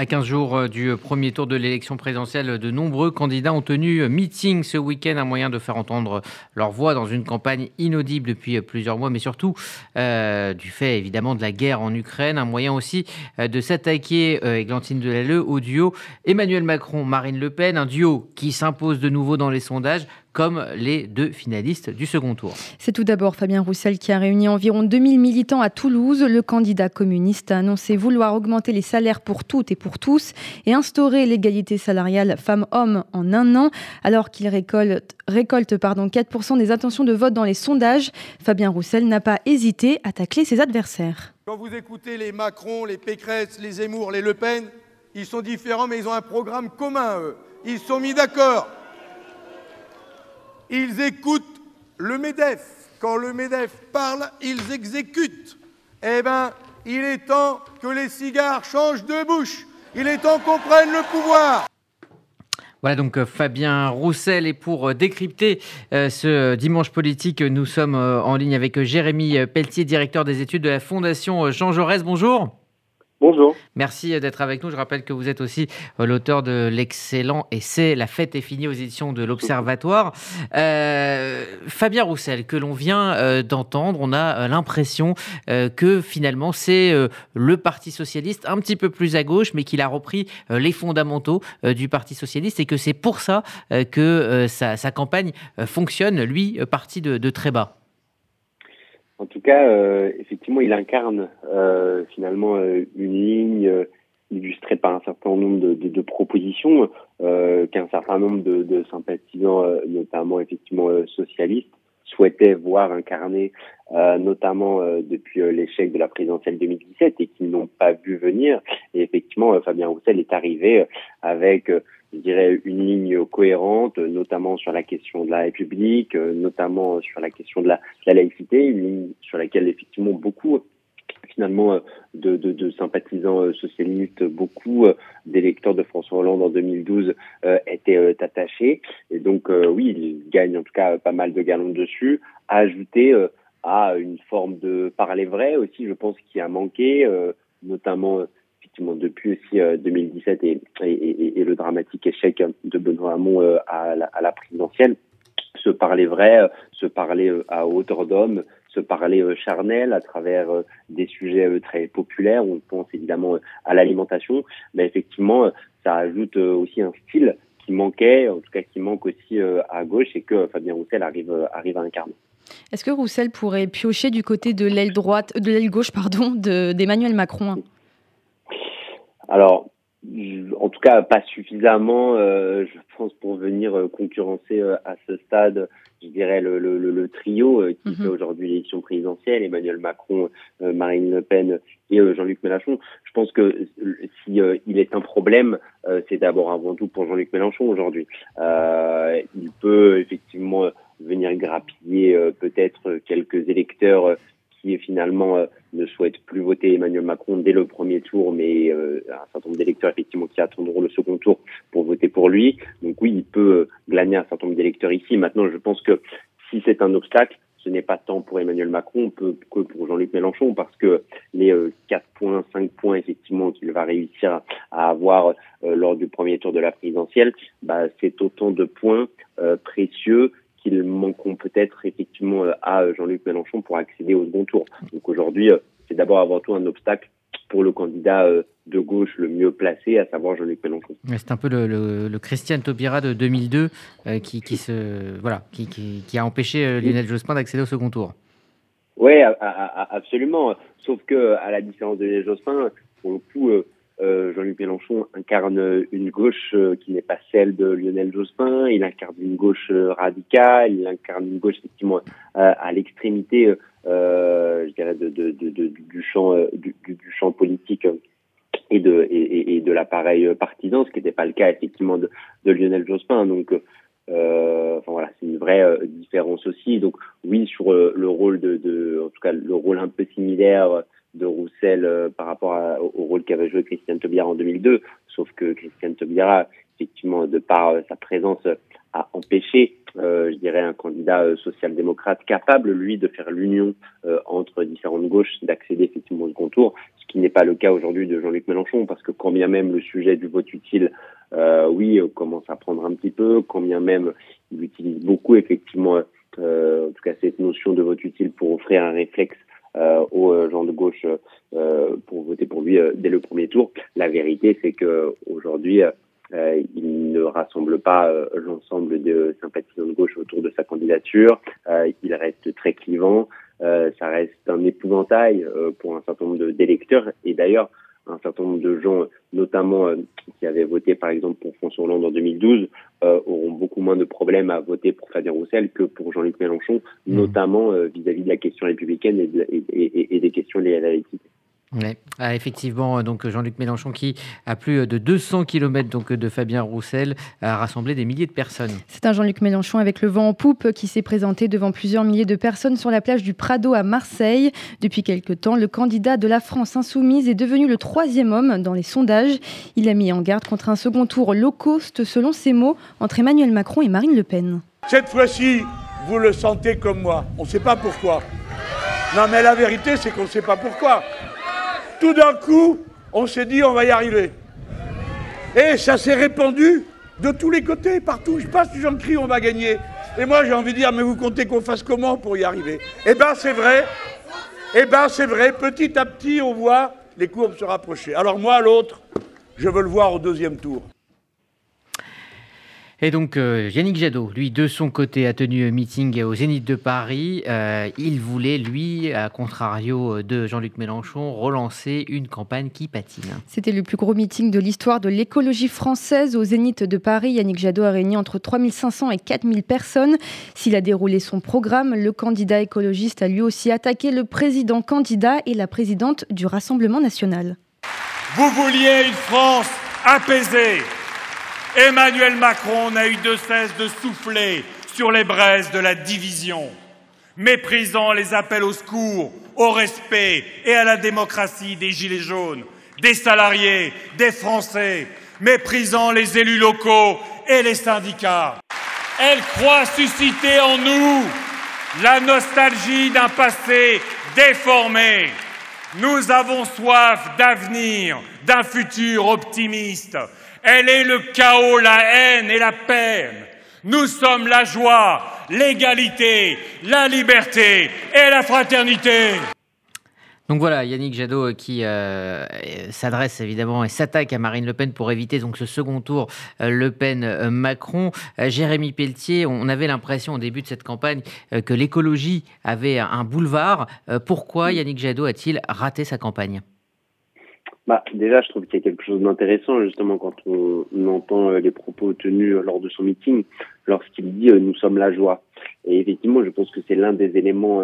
À 15 jours euh, du premier tour de l'élection présidentielle, de nombreux candidats ont tenu meeting ce week-end, un moyen de faire entendre leur voix dans une campagne inaudible depuis plusieurs mois, mais surtout euh, du fait évidemment de la guerre en Ukraine, un moyen aussi euh, de s'attaquer, euh, Églantine Delalleux, au duo Emmanuel Macron-Marine Le Pen, un duo qui s'impose de nouveau dans les sondages comme les deux finalistes du second tour. C'est tout d'abord Fabien Roussel qui a réuni environ 2000 militants à Toulouse. Le candidat communiste a annoncé vouloir augmenter les salaires pour toutes et pour tous et instaurer l'égalité salariale femmes-hommes en un an, alors qu'il récolte, récolte pardon, 4% des intentions de vote dans les sondages. Fabien Roussel n'a pas hésité à tacler ses adversaires. Quand vous écoutez les Macron, les Pécresse, les Zemmour, les Le Pen, ils sont différents mais ils ont un programme commun, eux. Ils sont mis d'accord. Ils écoutent le MEDEF. Quand le MEDEF parle, ils exécutent. Eh bien, il est temps que les cigares changent de bouche. Il est temps qu'on prenne le pouvoir. Voilà donc euh, Fabien Roussel et pour euh, décrypter euh, ce dimanche politique, nous sommes en ligne avec Jérémy Pelletier, directeur des études de la Fondation Jean Jaurès. Bonjour. Bonjour. Merci d'être avec nous. Je rappelle que vous êtes aussi euh, l'auteur de l'excellent essai La fête est finie aux éditions de l'Observatoire. Euh, Fabien Roussel, que l'on vient euh, d'entendre, on a euh, l'impression euh, que finalement c'est euh, le Parti socialiste un petit peu plus à gauche, mais qu'il a repris euh, les fondamentaux euh, du Parti socialiste et que c'est pour ça euh, que euh, sa, campagne euh, fonctionne, lui, parti de très bas. En tout cas, euh, effectivement, il incarne euh, finalement euh, une ligne illustrée par un certain nombre de, propositions qu'un certain nombre de, de sympathisants, notamment effectivement socialistes, souhaitaient voir incarner, notamment depuis l'échec de la présidentielle 2017 et qui n'ont pas vu venir. Et effectivement, Fabien Roussel est arrivé avec je dirais, une ligne cohérente, notamment sur la question de la République, euh, notamment sur la question de la, laïcité, une ligne sur laquelle effectivement beaucoup finalement euh, de, sympathisants euh, socialistes, beaucoup d'électeurs de François Hollande en 2012 euh, étaient attachés. Et donc oui, il gagne en tout cas pas mal de galons dessus, à ajouter à une forme de parler vrai aussi, je pense, qui a manqué, notamment depuis aussi euh, 2017 et, et, le dramatique échec de Benoît Hamon euh, à, la, présidentielle, se parler vrai, se parler à hauteur d'homme, se parler charnel à travers des sujets très populaires. On pense évidemment à l'alimentation, mais effectivement, ça ajoute aussi un style qui manquait, en tout cas qui manque aussi à gauche et que Fabien Roussel arrive, à incarner. Est-ce que Roussel pourrait piocher du côté de l'aile droite, de l'aile gauche, pardon, d'Emmanuel Macron alors, en tout cas, pas suffisamment, euh, je pense, pour venir euh, concurrencer euh, à ce stade, je dirais, le, le, le trio qui mm -hmm. fait aujourd'hui l'élection présidentielle, Emmanuel Macron, Marine Le Pen et Jean-Luc Mélenchon. Je pense que si il est un problème, c'est d'abord avant tout pour Jean-Luc Mélenchon aujourd'hui. il peut effectivement venir grappiller peut-être quelques électeurs qui finalement euh, ne souhaitent plus voter Emmanuel Macron dès le premier tour, mais euh, un certain nombre d'électeurs effectivement qui attendront le second tour pour voter pour lui. Donc oui, il peut euh, glaner un certain nombre d'électeurs ici. Maintenant, je pense que si c'est un obstacle, ce n'est pas tant pour Emmanuel Macron que pour Jean-Luc Mélenchon, parce que les euh, 4 points, 5 points effectivement qu'il va réussir à avoir euh, lors du premier tour de la présidentielle, bah, c'est autant de points euh, précieux qu'ils manqueront peut-être effectivement à Jean-Luc Mélenchon pour accéder au second tour. Donc aujourd'hui, c'est d'abord avant tout un obstacle pour le candidat de gauche le mieux placé, à savoir Jean-Luc Mélenchon. C'est un peu le, le, le, Christian Taubira de 2002 euh, qui, qui, se, voilà, qui, qui, qui a empêché euh, Lionel Jospin d'accéder au second tour. Oui, absolument. Sauf que, à la différence de Lionel Jospin, pour le coup, euh, euh, Jean-Luc Mélenchon incarne une gauche euh, qui n'est pas celle de Lionel Jospin, il incarne une gauche euh, radicale, il incarne une gauche effectivement à l'extrémité, du, champ, politique et de, l'appareil partisan, ce qui n'était pas le cas effectivement de, Lionel Jospin. Donc, euh, voilà, c'est une vraie euh, différence aussi. Donc oui, sur euh, le rôle de, en tout cas le rôle un peu similaire de Roussel par rapport à, au rôle qu'avait joué Christiane Taubira en 2002, sauf que Christiane Taubira, effectivement, de par sa présence à empêcher, je dirais, un candidat social-démocrate capable, lui, de faire l'union entre différentes gauches, d'accéder effectivement au second tour, ce qui n'est pas le cas aujourd'hui de Jean-Luc Mélenchon, parce que quand bien même le sujet du vote utile, oui, commence à prendre un petit peu, quand bien même il utilise beaucoup effectivement euh, en tout cas cette notion de vote utile pour offrir un réflexe euh, aux euh, gens de gauche euh, pour voter pour lui dès le premier tour. La vérité, c'est que aujourd'hui, il ne rassemble pas l'ensemble de sympathisants de gauche autour de sa candidature. il reste très clivant. ça reste un épouvantail pour un certain nombre d'électeurs. Et d'ailleurs, un certain nombre de gens, notamment euh, qui avaient voté par exemple pour François Hollande en 2012, euh, auront beaucoup moins de problèmes à voter pour Fabien Roussel que pour Jean-Luc Mélenchon, mmh. notamment euh, vis-à-vis de la question républicaine et, des questions liées à la laïcité. Ouais. Ah, effectivement, donc Jean-Luc Mélenchon qui, à plus de 200 km donc, de Fabien Roussel, a rassemblé des milliers de personnes. C'est un Jean-Luc Mélenchon avec le vent en poupe qui s'est présenté devant plusieurs milliers de personnes sur la plage du Prado à Marseille. Depuis quelque temps, le candidat de la France insoumise est devenu le troisième homme dans les sondages. Il a mis en garde contre un second tour low cost, selon ses mots, entre Emmanuel Macron et Marine Le Pen. Cette fois-ci, vous le sentez comme moi. On ne sait pas pourquoi. Non, mais la vérité, c'est qu'on ne sait pas pourquoi tout d'un coup, on s'est dit on va y arriver. Et ça s'est répandu de tous les côtés, partout. Je passe, les gens crient on va gagner. Et moi j'ai envie de dire mais vous comptez qu'on fasse comment pour y arriver? Eh bien c'est vrai. Eh bien c'est vrai. Petit à petit on voit les courbes se rapprocher. Alors moi l'autre, je veux le voir au deuxième tour. Et donc euh, Yannick Jadot, lui, de son côté, a tenu un meeting au Zénith de Paris. Euh, il voulait, lui, à contrario de Jean-Luc Mélenchon, relancer une campagne qui patine. C'était le plus gros meeting de l'histoire de l'écologie française au Zénith de Paris. Yannick Jadot a réuni entre 3500 et 4000 personnes. S'il a déroulé son programme, le candidat écologiste a lui aussi attaqué le président candidat et la présidente du Rassemblement national. Vous vouliez une France apaisée Emmanuel Macron n'a eu de cesse de souffler sur les braises de la division, méprisant les appels au secours, au respect et à la démocratie des Gilets jaunes, des salariés, des Français, méprisant les élus locaux et les syndicats. Elle croit susciter en nous la nostalgie d'un passé déformé. Nous avons soif d'avenir, d'un futur optimiste. Elle est le chaos, la haine et la peine. Nous sommes la joie, l'égalité, la liberté et la fraternité. Donc voilà, Yannick Jadot euh, qui euh, s'adresse évidemment et s'attaque à Marine Le Pen pour éviter donc ce second tour euh, Le Pen-Macron. Jérémy Pelletier, on avait l'impression au début de cette campagne que l'écologie avait un boulevard. Pourquoi Yannick Jadot a-t-il raté sa campagne? Bah, déjà, je trouve qu'il y a quelque chose d'intéressant, justement, quand on, entend euh, les propos tenus euh, lors de son meeting, lorsqu'il dit euh, Nous sommes la joie ». Et effectivement, je pense que c'est l'un des éléments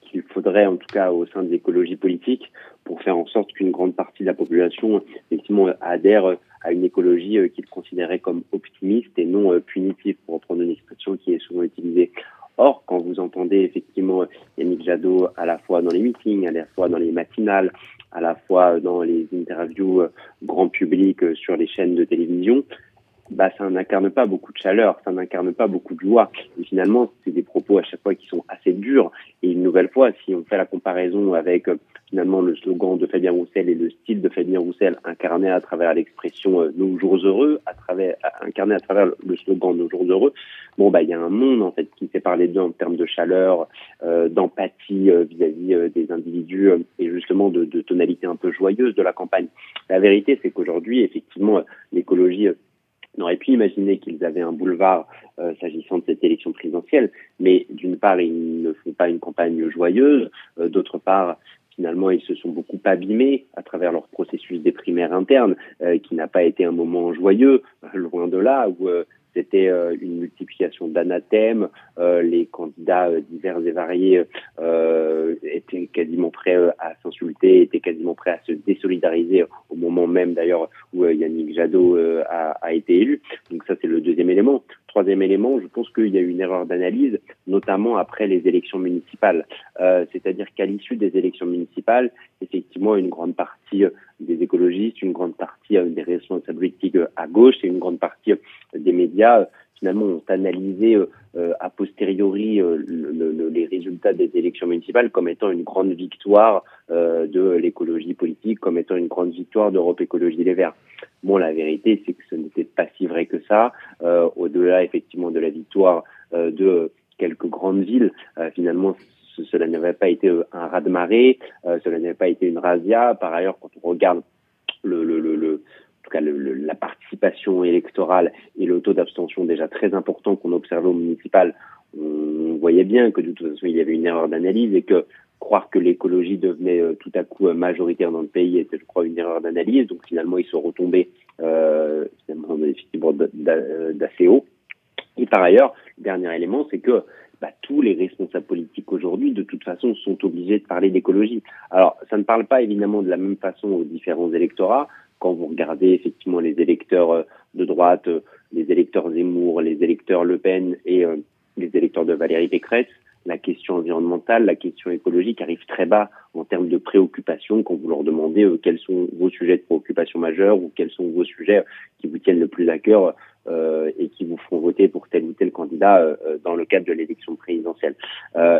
qu'il faudrait, en tout cas au sein de l'écologie politique, pour faire en sorte qu'une grande partie de la population, effectivement, adhère à une écologie qu'il considérait comme optimiste et non punitive, pour reprendre une expression qui est souvent utilisée. Or, quand vous entendez effectivement Yannick Jadot à la fois dans les meetings, à la fois dans les matinales, à la fois dans les interviews euh, grand public euh, sur les chaînes de télévision, bah, ça n'incarne pas beaucoup de chaleur, ça n'incarne pas beaucoup de joie. Finalement, c'est des propos à chaque fois qui sont assez durs. Et une nouvelle fois, si on fait la comparaison avec euh, finalement le slogan de Fabien Roussel et le style de Fabien Roussel incarné à travers l'expression euh, Nos jours heureux, à incarné à travers le slogan Nos jours heureux, bon, bah, il y a un monde, en fait, qui sépare les deux en termes de chaleur, euh, d'empathie vis-à-vis des individus et justement de, de tonalité un peu joyeuse de la campagne. La vérité, c'est qu'aujourd'hui, effectivement, l'écologie on aurait pu imaginer qu'ils avaient un boulevard euh, s'agissant de cette élection présidentielle, mais d'une part, ils ne font pas une campagne joyeuse, euh, d'autre part, finalement, ils se sont beaucoup abîmés à travers leur processus des primaires internes, euh, qui n'a pas été un moment joyeux, loin de là, où c'était euh, une multiplication d'anathèmes. Euh, les candidats euh, divers et variés étaient quasiment prêts à s'insulter, étaient quasiment prêts à se désolidariser au moment même d'ailleurs où Yannick Jadot a, été élu. Donc ça, c'est le deuxième élément. Troisième élément, je pense qu'il y a eu une erreur d'analyse, notamment après les élections municipales. C'est-à-dire qu'à l'issue des élections municipales, effectivement, une grande partie des écologistes, une grande partie des responsables politiques à gauche et une grande partie des médias finalement ont analysé a posteriori les résultats des élections municipales comme étant une grande victoire de l'écologie politique, comme étant une grande victoire d'Europe Écologie Les Verts. Bon, la vérité, c'est que ce n'était pas si vrai que ça. Au-delà, effectivement, de la victoire de quelques grandes villes, finalement, cela n'avait pas été un raz-de-marée, cela n'avait pas été une razzia. Par ailleurs, quand on regarde le, tout cas la participation électorale et le taux d'abstention déjà très important qu'on observait au municipal, on voyait bien que de toute façon il y avait une erreur d'analyse et que croire que l'écologie devenait euh, tout à coup euh, majoritaire dans le pays était, je crois, une erreur d'analyse. Donc finalement, ils sont retombés euh, finalement effectivement d'assez haut. Et par ailleurs, le dernier élément, c'est que bah, tous les responsables politiques aujourd'hui, de toute façon, sont obligés de parler d'écologie. Alors, ça ne parle pas évidemment de la même façon aux différents électorats. Quand vous regardez effectivement les électeurs euh, de droite, euh, les électeurs Zemmour, les électeurs Le Pen et euh, les électeurs de Valérie Pécresse, la question environnementale, la question écologique arrive très bas en termes de préoccupation quand vous leur demandez quels sont vos sujets de préoccupation majeurs ou quels sont vos sujets qui vous tiennent le plus à cœur euh, et qui vous feront voter pour tel ou tel candidat euh, euh, dans le cadre de l'élection présidentielle.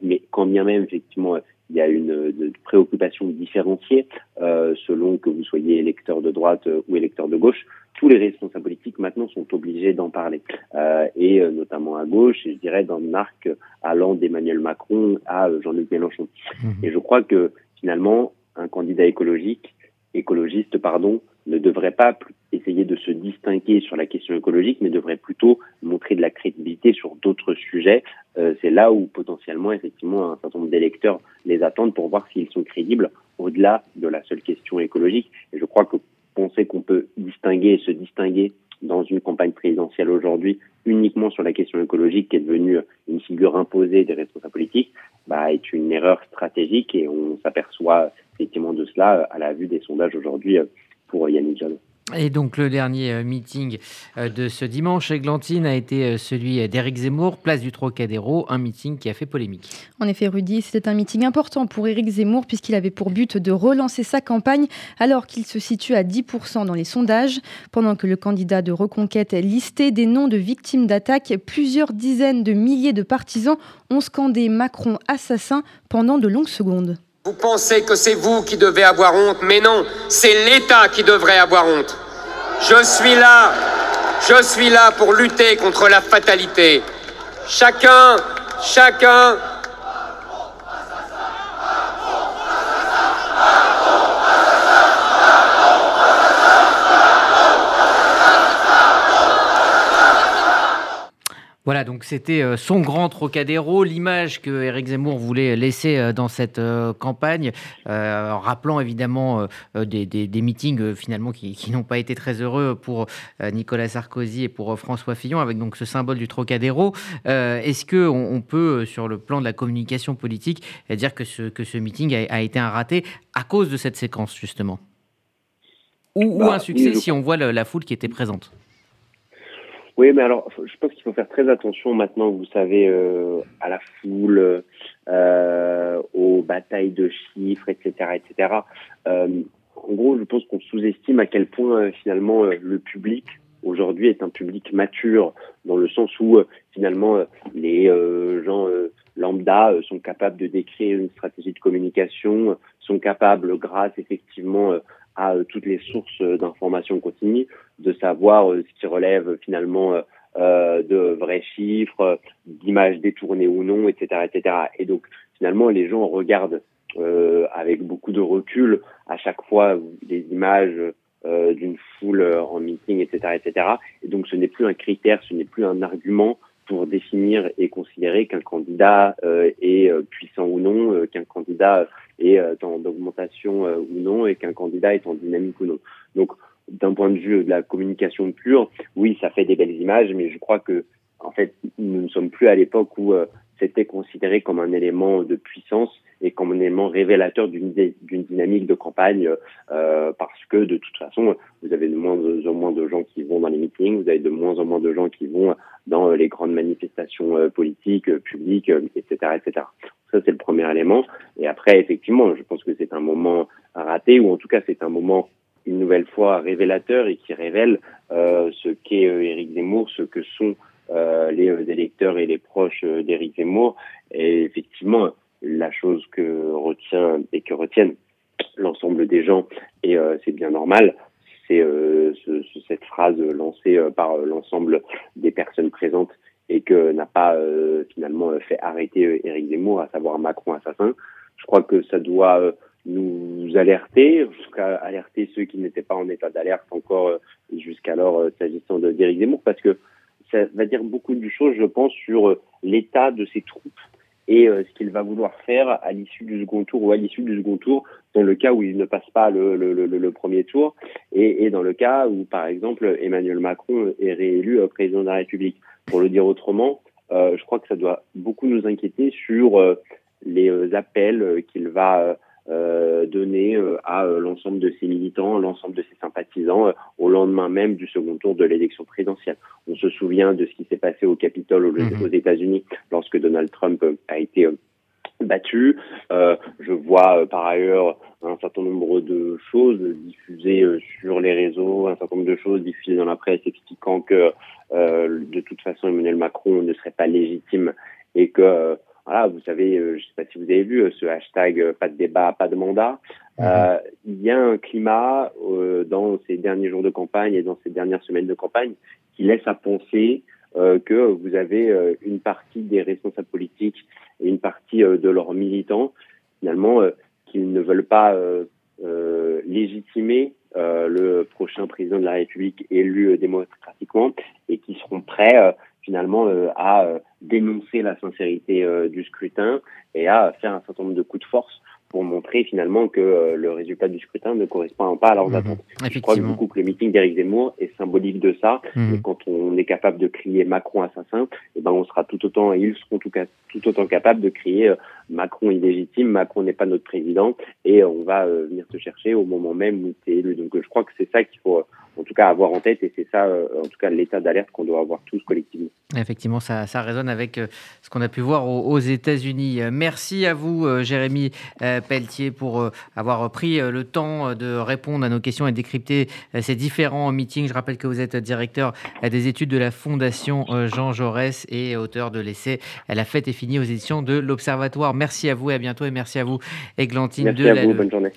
mais quand bien même, effectivement, il y a une, préoccupation différenciée selon que vous soyez électeur de droite ou électeur de gauche, tous les responsables politiques maintenant sont obligés d'en parler, et notamment à gauche, et je dirais dans l'arc allant d'Emmanuel Macron à Jean-Luc Mélenchon. Mmh. Et je crois que finalement, un candidat écologique, écologiste, pardon, ne devrait pas essayer de se distinguer sur la question écologique, mais devrait plutôt montrer de la crédibilité sur d'autres sujets. Euh, c'est là où potentiellement, effectivement, un certain nombre d'électeurs les attendent pour voir s'ils sont crédibles au-delà de la seule question écologique. Et je crois que penser qu'on peut distinguer et se distinguer dans une campagne présidentielle aujourd'hui uniquement sur la question écologique qui est devenue une figure imposée des responsables politiques bah, est une erreur stratégique et on s'aperçoit effectivement de cela à la vue des sondages aujourd'hui pour Yannick Jadot. Et donc le dernier euh, meeting euh, de ce dimanche, Glantine, a été euh, celui d'Éric Zemmour, place du Trocadéro, un meeting qui a fait polémique. En effet, Rudy, c'était un meeting important pour Éric Zemmour puisqu'il avait pour but de relancer sa campagne alors qu'il se situe à 10% dans les sondages. Pendant que le candidat de Reconquête listait des noms de victimes d'attaques, plusieurs dizaines de milliers de partisans ont scandé Macron assassin pendant de longues secondes. Vous pensez que c'est vous qui devez avoir honte, mais non, c'est l'État qui devrait avoir honte. Je suis là, je suis là pour lutter contre la fatalité. Chacun, chacun Voilà, donc c'était euh, son grand Trocadéro, l'image que Éric Zemmour voulait laisser euh, dans cette euh, campagne, en rappelant évidemment des, meetings finalement qui, n'ont pas été très heureux pour Nicolas Sarkozy et pour François Fillon, avec donc ce symbole du Trocadéro. Est-ce que on, peut, sur le plan de la communication politique, dire que ce, que ce meeting a, été un raté à cause de cette séquence justement, ou, bah, un succès si on voit la foule qui était présente? Oui, mais alors, je pense qu'il faut faire très attention maintenant, vous savez, euh, à la foule, euh, aux batailles de chiffres, etc., etc. Euh, en gros, je pense qu'on sous-estime à quel point finalement le public aujourd'hui est un public mature dans le sens où finalement les gens lambda sont capables de décrire une stratégie de communication, sont capables, grâce effectivement à euh, toutes les sources d'informations continues, de savoir euh, ce qui relève finalement euh, de vrais chiffres, d'images détournées ou non, etc., etc. Et donc finalement, les gens regardent avec beaucoup de recul à chaque fois les images d'une foule en meeting, etc., etc. Et donc ce n'est plus un critère, ce n'est plus un argument pour définir et considérer qu'un candidat est puissant ou non, qu'un candidat est euh, en augmentation euh, ou non et qu'un candidat est en dynamique ou non. Donc, d'un point de vue de la communication pure, oui, ça fait des belles images, mais je crois que, en fait, nous ne sommes plus à l'époque où euh, c'était considéré comme un élément de puissance et comme un élément révélateur d'une dynamique de campagne, euh, parce que de toute façon, vous avez de moins en moins de gens qui vont dans les meetings, vous avez de moins en moins de gens qui vont dans les grandes manifestations politiques, publiques, etc., etc. Ça, c'est le premier élément. Et après, effectivement, je pense que c'est un moment raté, ou en tout cas, c'est un moment une nouvelle fois révélateur et qui révèle euh, ce qu'est euh, Éric Zemmour, ce que sont les électeurs et les proches d'Éric Zemmour. Et effectivement, la chose que retient et que retiennent l'ensemble des gens, et c'est bien normal, c'est ce, cette phrase lancée par l'ensemble des personnes présentes et que n'a pas finalement fait arrêter Éric Zemmour, à savoir Macron assassin. Je crois que ça doit nous alerter, jusqu'à alerter ceux qui n'étaient pas en état d'alerte encore euh, jusqu'alors euh, s'agissant d'Éric Zemmour, parce que ça va dire beaucoup de choses, je pense, sur euh, l'état de ses troupes et ce qu'il va vouloir faire à l'issue du second tour ou à l'issue du second tour dans le cas où il ne passe pas le, le, premier tour et, dans le cas où, par exemple, Emmanuel Macron est réélu président de la République. Pour le dire autrement, euh, je crois que ça doit beaucoup nous inquiéter sur les appels qu'il va euh, donné euh, à euh, l'ensemble de ses militants, l'ensemble de ses sympathisants au lendemain même du second tour de l'élection présidentielle. On se souvient de ce qui s'est passé au Capitole aux, mhm. États-Unis lorsque Donald Trump a été battu. Euh, je vois par ailleurs un certain nombre de choses diffusées sur les réseaux, un certain nombre de choses diffusées dans la presse expliquant que de toute façon Emmanuel Macron ne serait pas légitime et que voilà, vous savez, euh, je ne sais pas si vous avez vu euh, ce hashtag euh, pas de débat, pas de mandat. Mhm. il y a un climat dans ces derniers jours de campagne et dans ces dernières semaines de campagne qui laisse à penser que vous avez une partie des responsables politiques et une partie de leurs militants, finalement, qu'ils ne veulent pas légitimer le prochain président de la République élu démocratiquement et qui seront prêts finalement à dénoncer la sincérité euh, du scrutin et à faire un certain nombre de coups de force pour montrer finalement que euh, le résultat du scrutin ne correspond pas à leurs mhm. attentes. Je crois que beaucoup que le meeting d'Éric Zemmour est symbolique de ça. Mhm. Et quand on est capable de crier Macron assassin, eh ben on sera tout autant, et ils seront tout, tout autant capables de crier euh, Macron illégitime, Macron n'est pas notre président, et on va venir te chercher au moment même où tu es élu. Donc je crois que c'est ça qu'il faut en tout cas avoir en tête et c'est ça en tout cas l'état d'alerte qu'on doit avoir tous collectivement. Effectivement, ça, ça résonne avec ce qu'on a pu voir aux, États-Unis. Merci à vous, Jérémy Pelletier pour euh, avoir pris euh, le temps euh, de répondre à nos questions et décrypter ces différents meetings. Je rappelle que vous êtes directeur des études de la Fondation Jean Jaurès et auteur de l'essai La fête est finie aux éditions de l'Observatoire. Merci à vous et à bientôt et merci à vous, Églantine merci à vous, bonne journée.